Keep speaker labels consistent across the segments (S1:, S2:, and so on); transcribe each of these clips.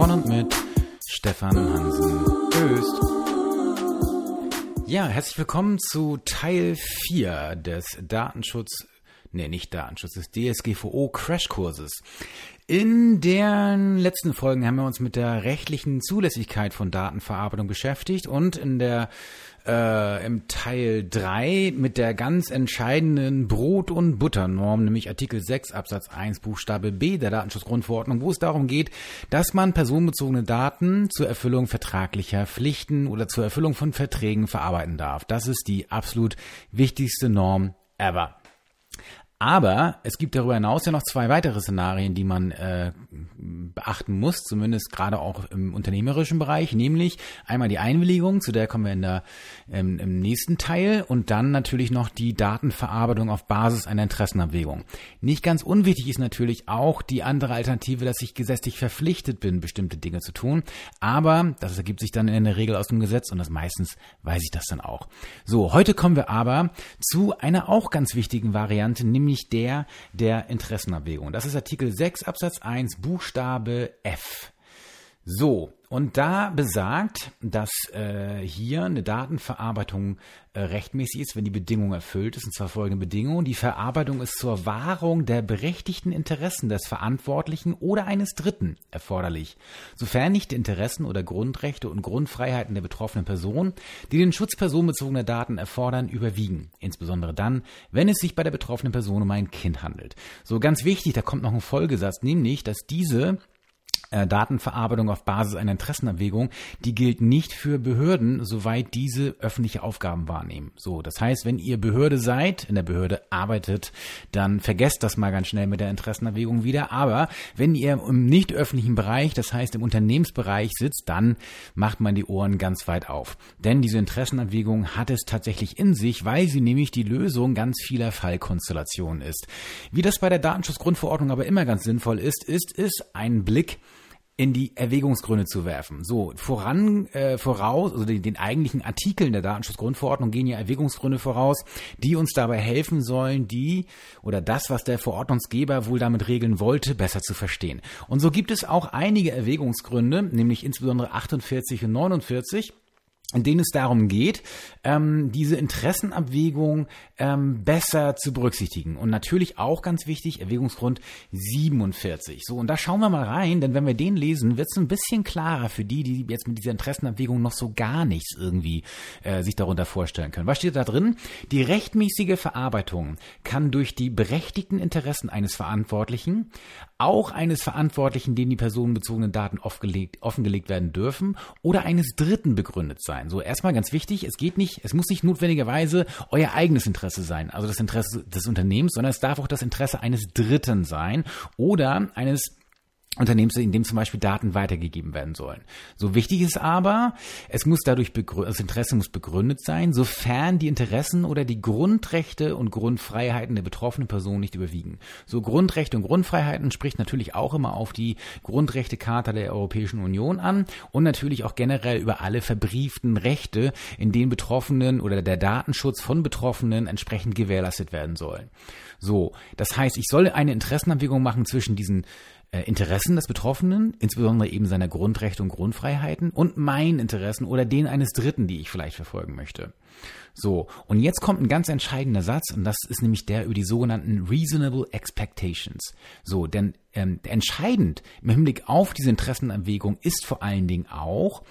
S1: von und mit Stefan Hansen Öst. Ja, herzlich willkommen zu Teil 4 des Datenschutz, nee, nicht Datenschutz, des DSGVO Crashkurses. In den letzten Folgen haben wir uns mit der rechtlichen Zulässigkeit von Datenverarbeitung beschäftigt und in der äh, im Teil 3 mit der ganz entscheidenden Brot- und Butternorm, nämlich Artikel 6 Absatz 1 Buchstabe B der Datenschutzgrundverordnung, wo es darum geht, dass man personenbezogene Daten zur Erfüllung vertraglicher Pflichten oder zur Erfüllung von Verträgen verarbeiten darf. Das ist die absolut wichtigste Norm ever. Aber es gibt darüber hinaus ja noch zwei weitere Szenarien, die man äh, beachten muss, zumindest gerade auch im unternehmerischen Bereich, nämlich einmal die Einwilligung, zu der kommen wir in der, ähm, im nächsten Teil, und dann natürlich noch die Datenverarbeitung auf Basis einer Interessenabwägung. Nicht ganz unwichtig ist natürlich auch die andere Alternative, dass ich gesetzlich verpflichtet bin, bestimmte Dinge zu tun, aber das ergibt sich dann in der Regel aus dem Gesetz und das meistens weiß ich das dann auch. So, heute kommen wir aber zu einer auch ganz wichtigen Variante, nämlich nämlich der der Interessenabwägung. Das ist Artikel 6 Absatz 1 Buchstabe F. So, und da besagt, dass äh, hier eine Datenverarbeitung äh, rechtmäßig ist, wenn die Bedingung erfüllt ist, und zwar folgende Bedingung. Die Verarbeitung ist zur Wahrung der berechtigten Interessen des Verantwortlichen oder eines Dritten erforderlich, sofern nicht Interessen oder Grundrechte und Grundfreiheiten der betroffenen Person, die den Schutz personenbezogener Daten erfordern, überwiegen. Insbesondere dann, wenn es sich bei der betroffenen Person um ein Kind handelt. So ganz wichtig, da kommt noch ein Folgesatz, nämlich, dass diese äh, Datenverarbeitung auf Basis einer Interessenabwägung, die gilt nicht für Behörden, soweit diese öffentliche Aufgaben wahrnehmen. So, das heißt, wenn ihr Behörde seid, in der Behörde arbeitet, dann vergesst das mal ganz schnell mit der Interessenabwägung wieder. Aber wenn ihr im nicht öffentlichen Bereich, das heißt im Unternehmensbereich sitzt, dann macht man die Ohren ganz weit auf. Denn diese Interessenabwägung hat es tatsächlich in sich, weil sie nämlich die Lösung ganz vieler Fallkonstellationen ist. Wie das bei der Datenschutzgrundverordnung aber immer ganz sinnvoll ist, ist es ein Blick in die Erwägungsgründe zu werfen. So, voran, äh, voraus, also den, den eigentlichen Artikeln der Datenschutzgrundverordnung gehen ja Erwägungsgründe voraus, die uns dabei helfen sollen, die oder das, was der Verordnungsgeber wohl damit regeln wollte, besser zu verstehen. Und so gibt es auch einige Erwägungsgründe, nämlich insbesondere 48 und 49, in denen es darum geht, ähm, diese Interessenabwägung ähm, besser zu berücksichtigen. Und natürlich auch ganz wichtig, Erwägungsgrund 47. So, und da schauen wir mal rein, denn wenn wir den lesen, wird es ein bisschen klarer für die, die jetzt mit dieser Interessenabwägung noch so gar nichts irgendwie äh, sich darunter vorstellen können. Was steht da drin? Die rechtmäßige Verarbeitung kann durch die berechtigten Interessen eines Verantwortlichen, auch eines Verantwortlichen, dem die personenbezogenen Daten offengelegt, offengelegt werden dürfen, oder eines Dritten begründet sein sein. So, erstmal ganz wichtig, es geht nicht, es muss nicht notwendigerweise euer eigenes Interesse sein, also das Interesse des Unternehmens, sondern es darf auch das Interesse eines Dritten sein oder eines Unternehmens, in dem zum Beispiel Daten weitergegeben werden sollen. So wichtig ist aber, es muss dadurch das Interesse muss begründet sein, sofern die Interessen oder die Grundrechte und Grundfreiheiten der betroffenen Person nicht überwiegen. So Grundrechte und Grundfreiheiten spricht natürlich auch immer auf die Grundrechtecharta der Europäischen Union an und natürlich auch generell über alle verbrieften Rechte, in denen Betroffenen oder der Datenschutz von Betroffenen entsprechend gewährleistet werden sollen. So, das heißt, ich soll eine Interessenabwägung machen zwischen diesen Interessen des Betroffenen, insbesondere eben seiner Grundrechte und Grundfreiheiten und meinen Interessen oder den eines Dritten, die ich vielleicht verfolgen möchte. So, und jetzt kommt ein ganz entscheidender Satz und das ist nämlich der über die sogenannten Reasonable Expectations. So, denn ähm, entscheidend im Hinblick auf diese Interessenabwägung ist vor allen Dingen auch,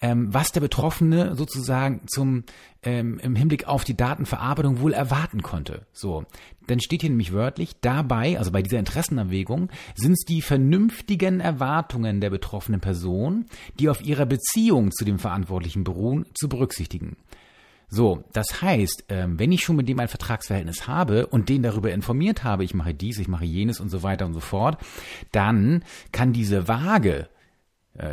S1: ähm, was der Betroffene sozusagen zum ähm, im Hinblick auf die Datenverarbeitung wohl erwarten konnte. So, dann steht hier nämlich wörtlich dabei, also bei dieser Interessenabwägung, sind es die vernünftigen Erwartungen der betroffenen Person, die auf ihrer Beziehung zu dem Verantwortlichen beruhen, zu berücksichtigen. So, das heißt, ähm, wenn ich schon mit dem ein Vertragsverhältnis habe und den darüber informiert habe, ich mache dies, ich mache jenes und so weiter und so fort, dann kann diese Waage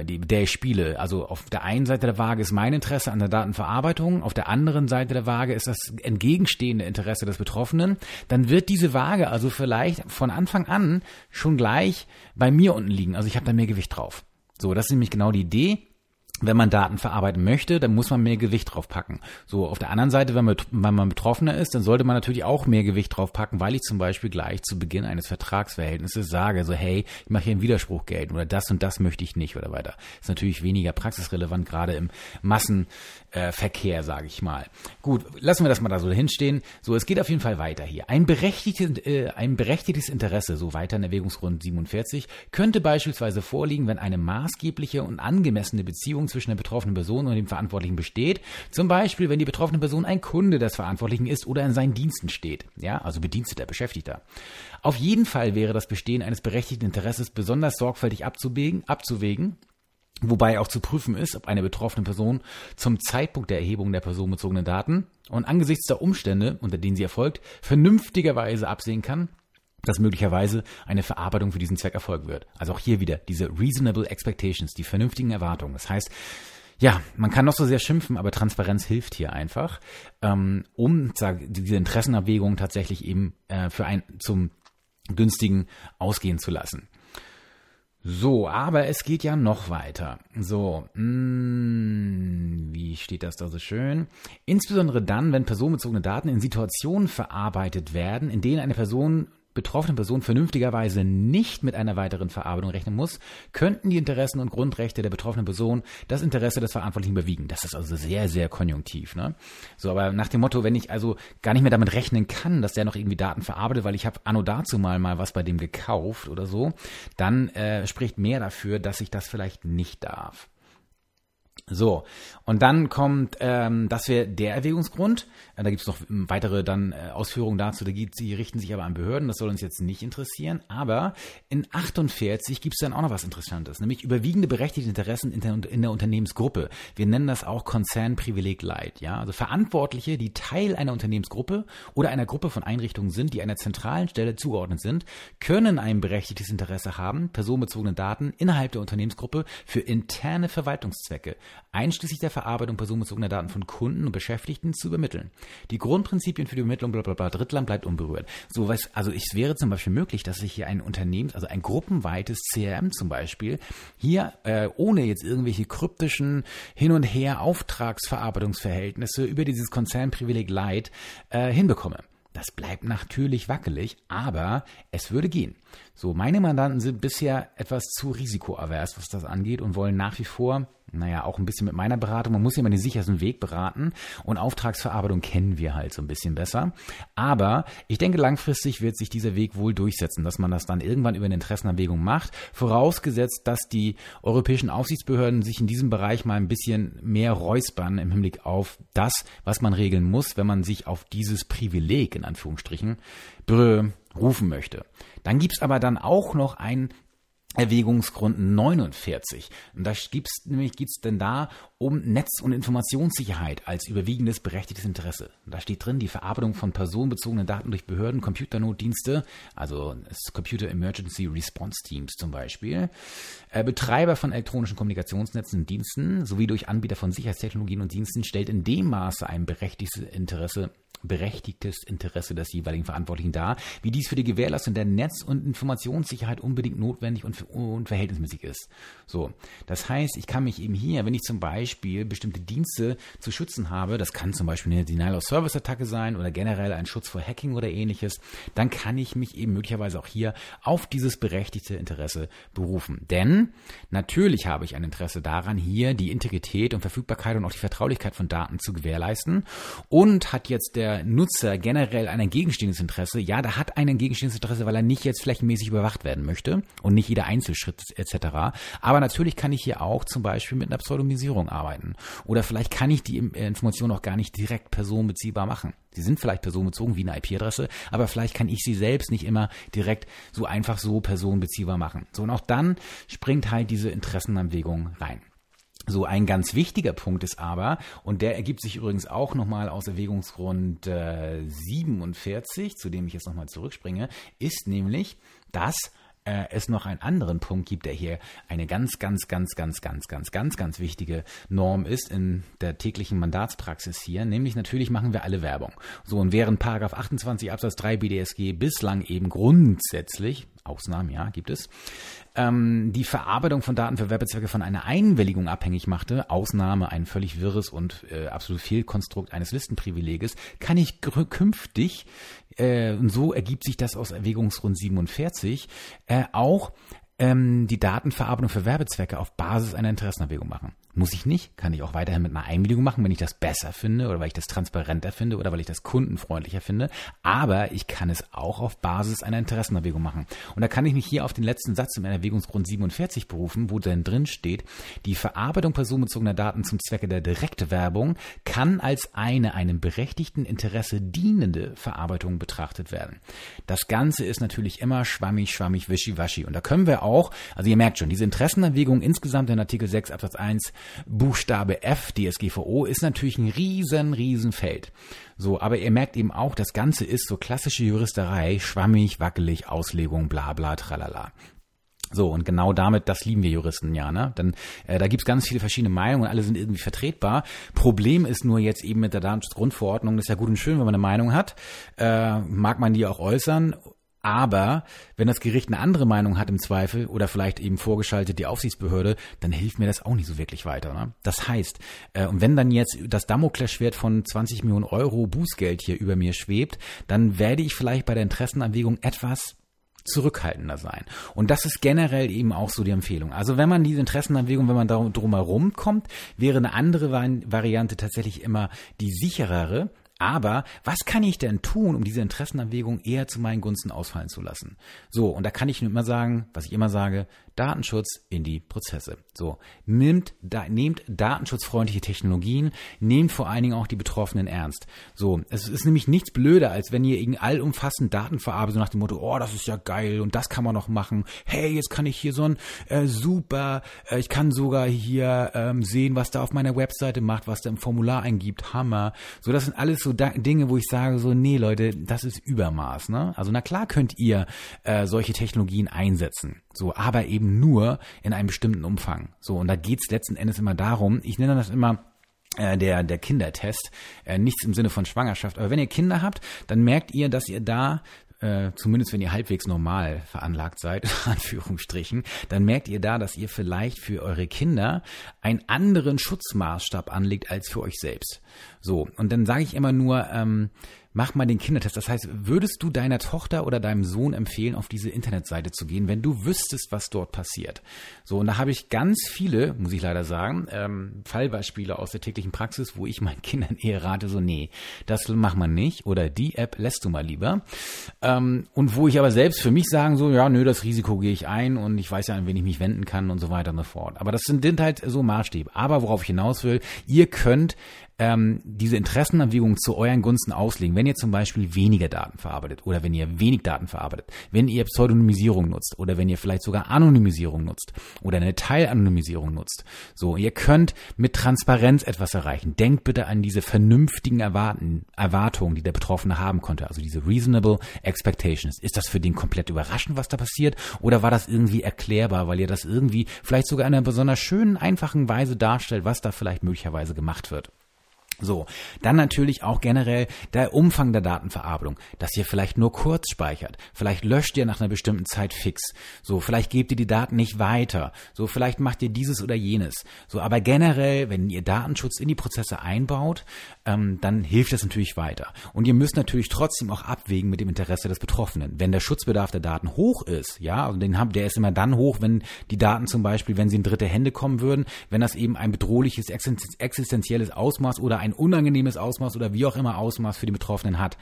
S1: die, der ich spiele. Also auf der einen Seite der Waage ist mein Interesse an der Datenverarbeitung, auf der anderen Seite der Waage ist das entgegenstehende Interesse des Betroffenen, dann wird diese Waage also vielleicht von Anfang an schon gleich bei mir unten liegen. Also ich habe da mehr Gewicht drauf. So, das ist nämlich genau die Idee. Wenn man Daten verarbeiten möchte, dann muss man mehr Gewicht drauf packen. So, auf der anderen Seite, wenn man, wenn man Betroffener ist, dann sollte man natürlich auch mehr Gewicht drauf packen, weil ich zum Beispiel gleich zu Beginn eines Vertragsverhältnisses sage, so, hey, ich mache hier einen Widerspruch gelten oder das und das möchte ich nicht oder weiter. ist natürlich weniger praxisrelevant, gerade im Massenverkehr, äh, sage ich mal. Gut, lassen wir das mal da so hinstehen. So, es geht auf jeden Fall weiter hier. Ein berechtigtes, äh, ein berechtigtes Interesse, so weiter in Erwägungsgrund 47, könnte beispielsweise vorliegen, wenn eine maßgebliche und angemessene Beziehung Beziehung zwischen der betroffenen Person und dem Verantwortlichen besteht. Zum Beispiel, wenn die betroffene Person ein Kunde des Verantwortlichen ist oder in seinen Diensten steht. Ja, also Bediensteter, Beschäftigter. Auf jeden Fall wäre das Bestehen eines berechtigten Interesses besonders sorgfältig abzuwägen, abzuwägen Wobei auch zu prüfen ist, ob eine betroffene Person zum Zeitpunkt der Erhebung der personenbezogenen Daten und angesichts der Umstände, unter denen sie erfolgt, vernünftigerweise absehen kann, dass möglicherweise eine Verarbeitung für diesen Zweck erfolgen wird. Also auch hier wieder diese reasonable expectations, die vernünftigen Erwartungen. Das heißt, ja, man kann noch so sehr schimpfen, aber Transparenz hilft hier einfach, ähm, um diese Interessenabwägung tatsächlich eben äh, für ein zum günstigen ausgehen zu lassen. So, aber es geht ja noch weiter. So, mh, mm, wie steht das da so schön? Insbesondere dann, wenn personenbezogene Daten in Situationen verarbeitet werden, in denen eine Person betroffene Person vernünftigerweise nicht mit einer weiteren Verarbeitung rechnen muss, könnten die Interessen und Grundrechte der betroffenen Person das Interesse des Verantwortlichen überwiegen. Das ist also sehr, sehr konjunktiv. Ne? So, aber nach dem Motto, wenn ich also gar nicht mehr damit rechnen kann, dass der noch irgendwie Daten verarbeitet, weil ich habe anno dazu mal mal was bei dem gekauft oder so, dann äh, spricht mehr dafür, dass ich das vielleicht nicht darf. So, und dann kommt, ähm, das wäre der Erwägungsgrund. Äh, da gibt es noch weitere dann äh, Ausführungen dazu, da gibt, die richten sich aber an Behörden, das soll uns jetzt nicht interessieren. Aber in 48 gibt es dann auch noch was Interessantes, nämlich überwiegende berechtigte Interessen in der, in der Unternehmensgruppe. Wir nennen das auch Konzernprivileg Light. Ja? Also Verantwortliche, die Teil einer Unternehmensgruppe oder einer Gruppe von Einrichtungen sind, die einer zentralen Stelle zugeordnet sind, können ein berechtigtes Interesse haben, personenbezogene Daten innerhalb der Unternehmensgruppe für interne Verwaltungszwecke einschließlich der Verarbeitung personenbezogener Daten von Kunden und Beschäftigten zu übermitteln. Die Grundprinzipien für die Übermittlung bla bla bla Drittland bleibt unberührt. So was, also es wäre zum Beispiel möglich, dass sich hier ein Unternehmen, also ein gruppenweites CRM zum Beispiel, hier äh, ohne jetzt irgendwelche kryptischen Hin- und Her Auftragsverarbeitungsverhältnisse über dieses Konzernprivileg Light äh, hinbekomme. Das bleibt natürlich wackelig, aber es würde gehen. So, meine Mandanten sind bisher etwas zu risikoavers, was das angeht und wollen nach wie vor naja, auch ein bisschen mit meiner Beratung. Man muss ja immer den sichersten Weg beraten und Auftragsverarbeitung kennen wir halt so ein bisschen besser. Aber ich denke, langfristig wird sich dieser Weg wohl durchsetzen, dass man das dann irgendwann über eine Interessenabwägung macht, vorausgesetzt, dass die europäischen Aufsichtsbehörden sich in diesem Bereich mal ein bisschen mehr räuspern im Hinblick auf das, was man regeln muss, wenn man sich auf dieses Privileg in Anführungsstrichen berufen möchte. Dann gibt's aber dann auch noch ein Erwägungsgrund 49. Und da gibt's nämlich geht's denn da um Netz- und Informationssicherheit als überwiegendes berechtigtes Interesse. Da steht drin die Verarbeitung von personenbezogenen Daten durch Behörden, Computernotdienste, also Computer Emergency Response Teams zum Beispiel, äh, Betreiber von elektronischen Kommunikationsnetzen und Diensten sowie durch Anbieter von Sicherheitstechnologien und Diensten stellt in dem Maße ein berechtigtes Interesse berechtigtes Interesse des jeweiligen Verantwortlichen dar, wie dies für die Gewährleistung der Netz- und Informationssicherheit unbedingt notwendig und, und verhältnismäßig ist. So, das heißt, ich kann mich eben hier, wenn ich zum Beispiel bestimmte Dienste zu schützen habe, das kann zum Beispiel eine Denial-of-Service-Attacke sein oder generell ein Schutz vor Hacking oder ähnliches, dann kann ich mich eben möglicherweise auch hier auf dieses berechtigte Interesse berufen. Denn natürlich habe ich ein Interesse daran, hier die Integrität und Verfügbarkeit und auch die Vertraulichkeit von Daten zu gewährleisten und hat jetzt der Nutzer generell ein gegenstehendes Interesse, ja, da hat einen gegenstehendes Interesse, weil er nicht jetzt flächenmäßig überwacht werden möchte und nicht jeder Einzelschritt etc. Aber natürlich kann ich hier auch zum Beispiel mit einer Pseudonymisierung arbeiten. Oder vielleicht kann ich die äh, Information auch gar nicht direkt personenbeziehbar machen. Sie sind vielleicht personenbezogen wie eine IP-Adresse, aber vielleicht kann ich sie selbst nicht immer direkt so einfach so personenbeziehbar machen. So, und auch dann springt halt diese Interessenabwägung rein. So ein ganz wichtiger Punkt ist aber, und der ergibt sich übrigens auch nochmal aus Erwägungsgrund äh, 47, zu dem ich jetzt nochmal zurückspringe, ist nämlich, dass äh, es noch einen anderen Punkt gibt, der hier eine ganz, ganz, ganz, ganz, ganz, ganz, ganz, ganz wichtige Norm ist in der täglichen Mandatspraxis hier, nämlich natürlich machen wir alle Werbung. So, und während Paragraph 28 Absatz 3 BDSG bislang eben grundsätzlich Ausnahmen, ja, gibt es, ähm, die Verarbeitung von Daten für Werbezwecke von einer Einwilligung abhängig machte, Ausnahme ein völlig wirres und äh, absolut Fehlkonstrukt eines Listenprivileges, kann ich künftig, äh, und so ergibt sich das aus Erwägungsgrund 47, äh, auch ähm, die Datenverarbeitung für Werbezwecke auf Basis einer Interessenabwägung machen. Muss ich nicht, kann ich auch weiterhin mit einer Einwilligung machen, wenn ich das besser finde oder weil ich das transparenter finde oder weil ich das kundenfreundlicher finde. Aber ich kann es auch auf Basis einer Interessenabwägung machen. Und da kann ich mich hier auf den letzten Satz im Erwägungsgrund 47 berufen, wo dann drin steht, die Verarbeitung personenbezogener Daten zum Zwecke der Direktwerbung kann als eine einem berechtigten Interesse dienende Verarbeitung betrachtet werden. Das Ganze ist natürlich immer schwammig, schwammig, wischiwaschi. Und da können wir auch, also ihr merkt schon, diese Interessenabwägung insgesamt in Artikel 6 Absatz 1 Buchstabe F DSGVO ist natürlich ein riesen, riesen Feld. So, aber ihr merkt eben auch, das Ganze ist so klassische Juristerei, schwammig, wackelig, Auslegung, bla bla, tralala. So, und genau damit, das lieben wir Juristen ja, ne? Denn äh, da gibt's ganz viele verschiedene Meinungen alle sind irgendwie vertretbar. Problem ist nur jetzt eben mit der Datenschutzgrundverordnung, das ist ja gut und schön, wenn man eine Meinung hat, äh, mag man die auch äußern aber wenn das Gericht eine andere Meinung hat im Zweifel oder vielleicht eben vorgeschaltet die Aufsichtsbehörde, dann hilft mir das auch nicht so wirklich weiter. Ne? Das heißt, äh, und wenn dann jetzt das Damoklesschwert von 20 Millionen Euro Bußgeld hier über mir schwebt, dann werde ich vielleicht bei der Interessenabwägung etwas zurückhaltender sein. Und das ist generell eben auch so die Empfehlung. Also wenn man diese Interessenabwägung, wenn man darum drumherum kommt, wäre eine andere Variante tatsächlich immer die sicherere, aber was kann ich denn tun, um diese Interessenabwägung eher zu meinen Gunsten ausfallen zu lassen? So, und da kann ich nur immer sagen, was ich immer sage, Datenschutz in die Prozesse. So, nehmt, da, nehmt datenschutzfreundliche Technologien, nehmt vor allen Dingen auch die Betroffenen ernst. So, es ist nämlich nichts blöder, als wenn ihr irgendwie allumfassend Daten verarbeitet, so nach dem Motto, oh, das ist ja geil und das kann man noch machen. Hey, jetzt kann ich hier so ein äh, super, äh, ich kann sogar hier ähm, sehen, was da auf meiner Webseite macht, was da im Formular eingibt, Hammer. So, das sind alles so Dinge, wo ich sage so, nee, Leute, das ist Übermaß. Ne? Also na klar könnt ihr äh, solche Technologien einsetzen. So, aber eben nur in einem bestimmten Umfang. So, und da geht's letzten Endes immer darum, ich nenne das immer äh, der, der Kindertest, äh, nichts im Sinne von Schwangerschaft. Aber wenn ihr Kinder habt, dann merkt ihr, dass ihr da äh, zumindest wenn ihr halbwegs normal veranlagt seid, Anführungsstrichen, dann merkt ihr da, dass ihr vielleicht für eure Kinder einen anderen Schutzmaßstab anlegt als für euch selbst. So, und dann sage ich immer nur, ähm, mach mal den Kindertest. Das heißt, würdest du deiner Tochter oder deinem Sohn empfehlen, auf diese Internetseite zu gehen, wenn du wüsstest, was dort passiert? So, und da habe ich ganz viele, muss ich leider sagen, ähm, Fallbeispiele aus der täglichen Praxis, wo ich meinen Kindern eher rate, so, nee, das mach man nicht oder die App lässt du mal lieber. Ähm, und wo ich aber selbst für mich sagen, so, ja, nö, das Risiko gehe ich ein und ich weiß ja, an wen ich mich wenden kann und so weiter und so fort. Aber das sind halt so Maßstäbe. Aber worauf ich hinaus will, ihr könnt ähm, diese Interessenabwägung zu euren Gunsten auslegen. Wenn ihr zum Beispiel weniger Daten verarbeitet oder wenn ihr wenig Daten verarbeitet, wenn ihr Pseudonymisierung nutzt oder wenn ihr vielleicht sogar Anonymisierung nutzt oder eine Teilanonymisierung nutzt. So, ihr könnt mit Transparenz etwas erreichen. Denkt bitte an diese vernünftigen Erwarten, Erwartungen, die der Betroffene haben konnte, also diese reasonable expectations. Ist das für den komplett überraschend, was da passiert oder war das irgendwie erklärbar, weil ihr das irgendwie vielleicht sogar in einer besonders schönen, einfachen Weise darstellt, was da vielleicht möglicherweise gemacht wird? So, dann natürlich auch generell der Umfang der Datenverarbeitung, dass ihr vielleicht nur kurz speichert, vielleicht löscht ihr nach einer bestimmten Zeit fix, so vielleicht gebt ihr die Daten nicht weiter, so vielleicht macht ihr dieses oder jenes, so aber generell, wenn ihr Datenschutz in die Prozesse einbaut, ähm, dann hilft das natürlich weiter. Und ihr müsst natürlich trotzdem auch abwägen mit dem Interesse des Betroffenen. Wenn der Schutzbedarf der Daten hoch ist, ja, also den habt, der ist immer dann hoch, wenn die Daten zum Beispiel, wenn sie in dritte Hände kommen würden, wenn das eben ein bedrohliches existenzielles Ausmaß oder ein unangenehmes Ausmaß oder wie auch immer Ausmaß für die Betroffenen hat.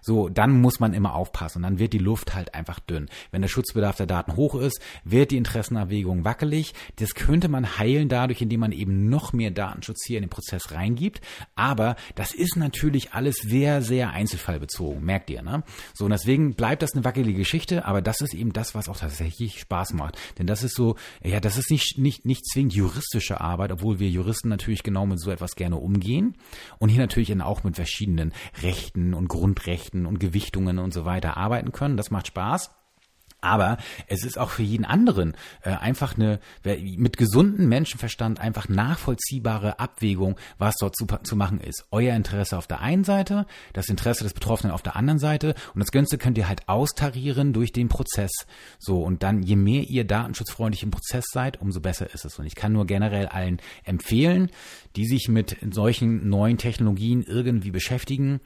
S1: So, dann muss man immer aufpassen. Dann wird die Luft halt einfach dünn. Wenn der Schutzbedarf der Daten hoch ist, wird die Interessenabwägung wackelig. Das könnte man heilen dadurch, indem man eben noch mehr Datenschutz hier in den Prozess reingibt. Aber das ist natürlich alles sehr, sehr einzelfallbezogen, merkt ihr, ne? So, und deswegen bleibt das eine wackelige Geschichte, aber das ist eben das, was auch tatsächlich Spaß macht. Denn das ist so, ja, das ist nicht, nicht, nicht zwingend juristische Arbeit, obwohl wir Juristen natürlich genau mit so etwas gerne umgehen. Und hier natürlich auch mit verschiedenen Rechten und Grundrechten und Gewichtungen und so weiter arbeiten können. Das macht Spaß. Aber es ist auch für jeden anderen äh, einfach eine mit gesundem Menschenverstand einfach nachvollziehbare Abwägung, was dort zu, zu machen ist. Euer Interesse auf der einen Seite, das Interesse des Betroffenen auf der anderen Seite und das Ganze könnt ihr halt austarieren durch den Prozess. So und dann je mehr ihr datenschutzfreundlich im Prozess seid, umso besser ist es. Und ich kann nur generell allen empfehlen, die sich mit solchen neuen Technologien irgendwie beschäftigen,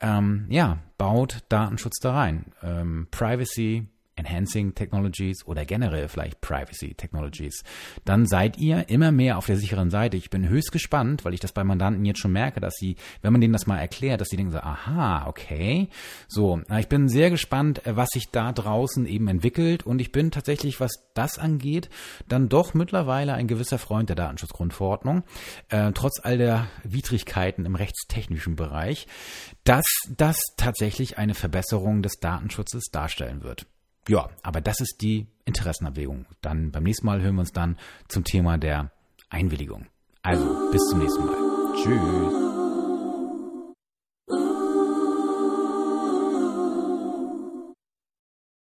S1: ähm, ja, baut Datenschutz da rein. Ähm, Privacy, Enhancing Technologies oder generell vielleicht Privacy Technologies, dann seid ihr immer mehr auf der sicheren Seite. Ich bin höchst gespannt, weil ich das bei Mandanten jetzt schon merke, dass sie, wenn man denen das mal erklärt, dass sie denken so, aha, okay. So, ich bin sehr gespannt, äh, was sich da draußen eben entwickelt und ich bin tatsächlich, was das angeht, dann doch mittlerweile ein gewisser Freund der Datenschutzgrundverordnung, äh, trotz all der Widrigkeiten im rechtstechnischen Bereich, dass das tatsächlich eine Verbesserung des Datenschutzes darstellen wird. Ja, aber das ist die Interessenabwägung. Dann beim nächsten Mal hören wir uns dann zum Thema der Einwilligung. Also, bis zum nächsten Mal. Tschüss.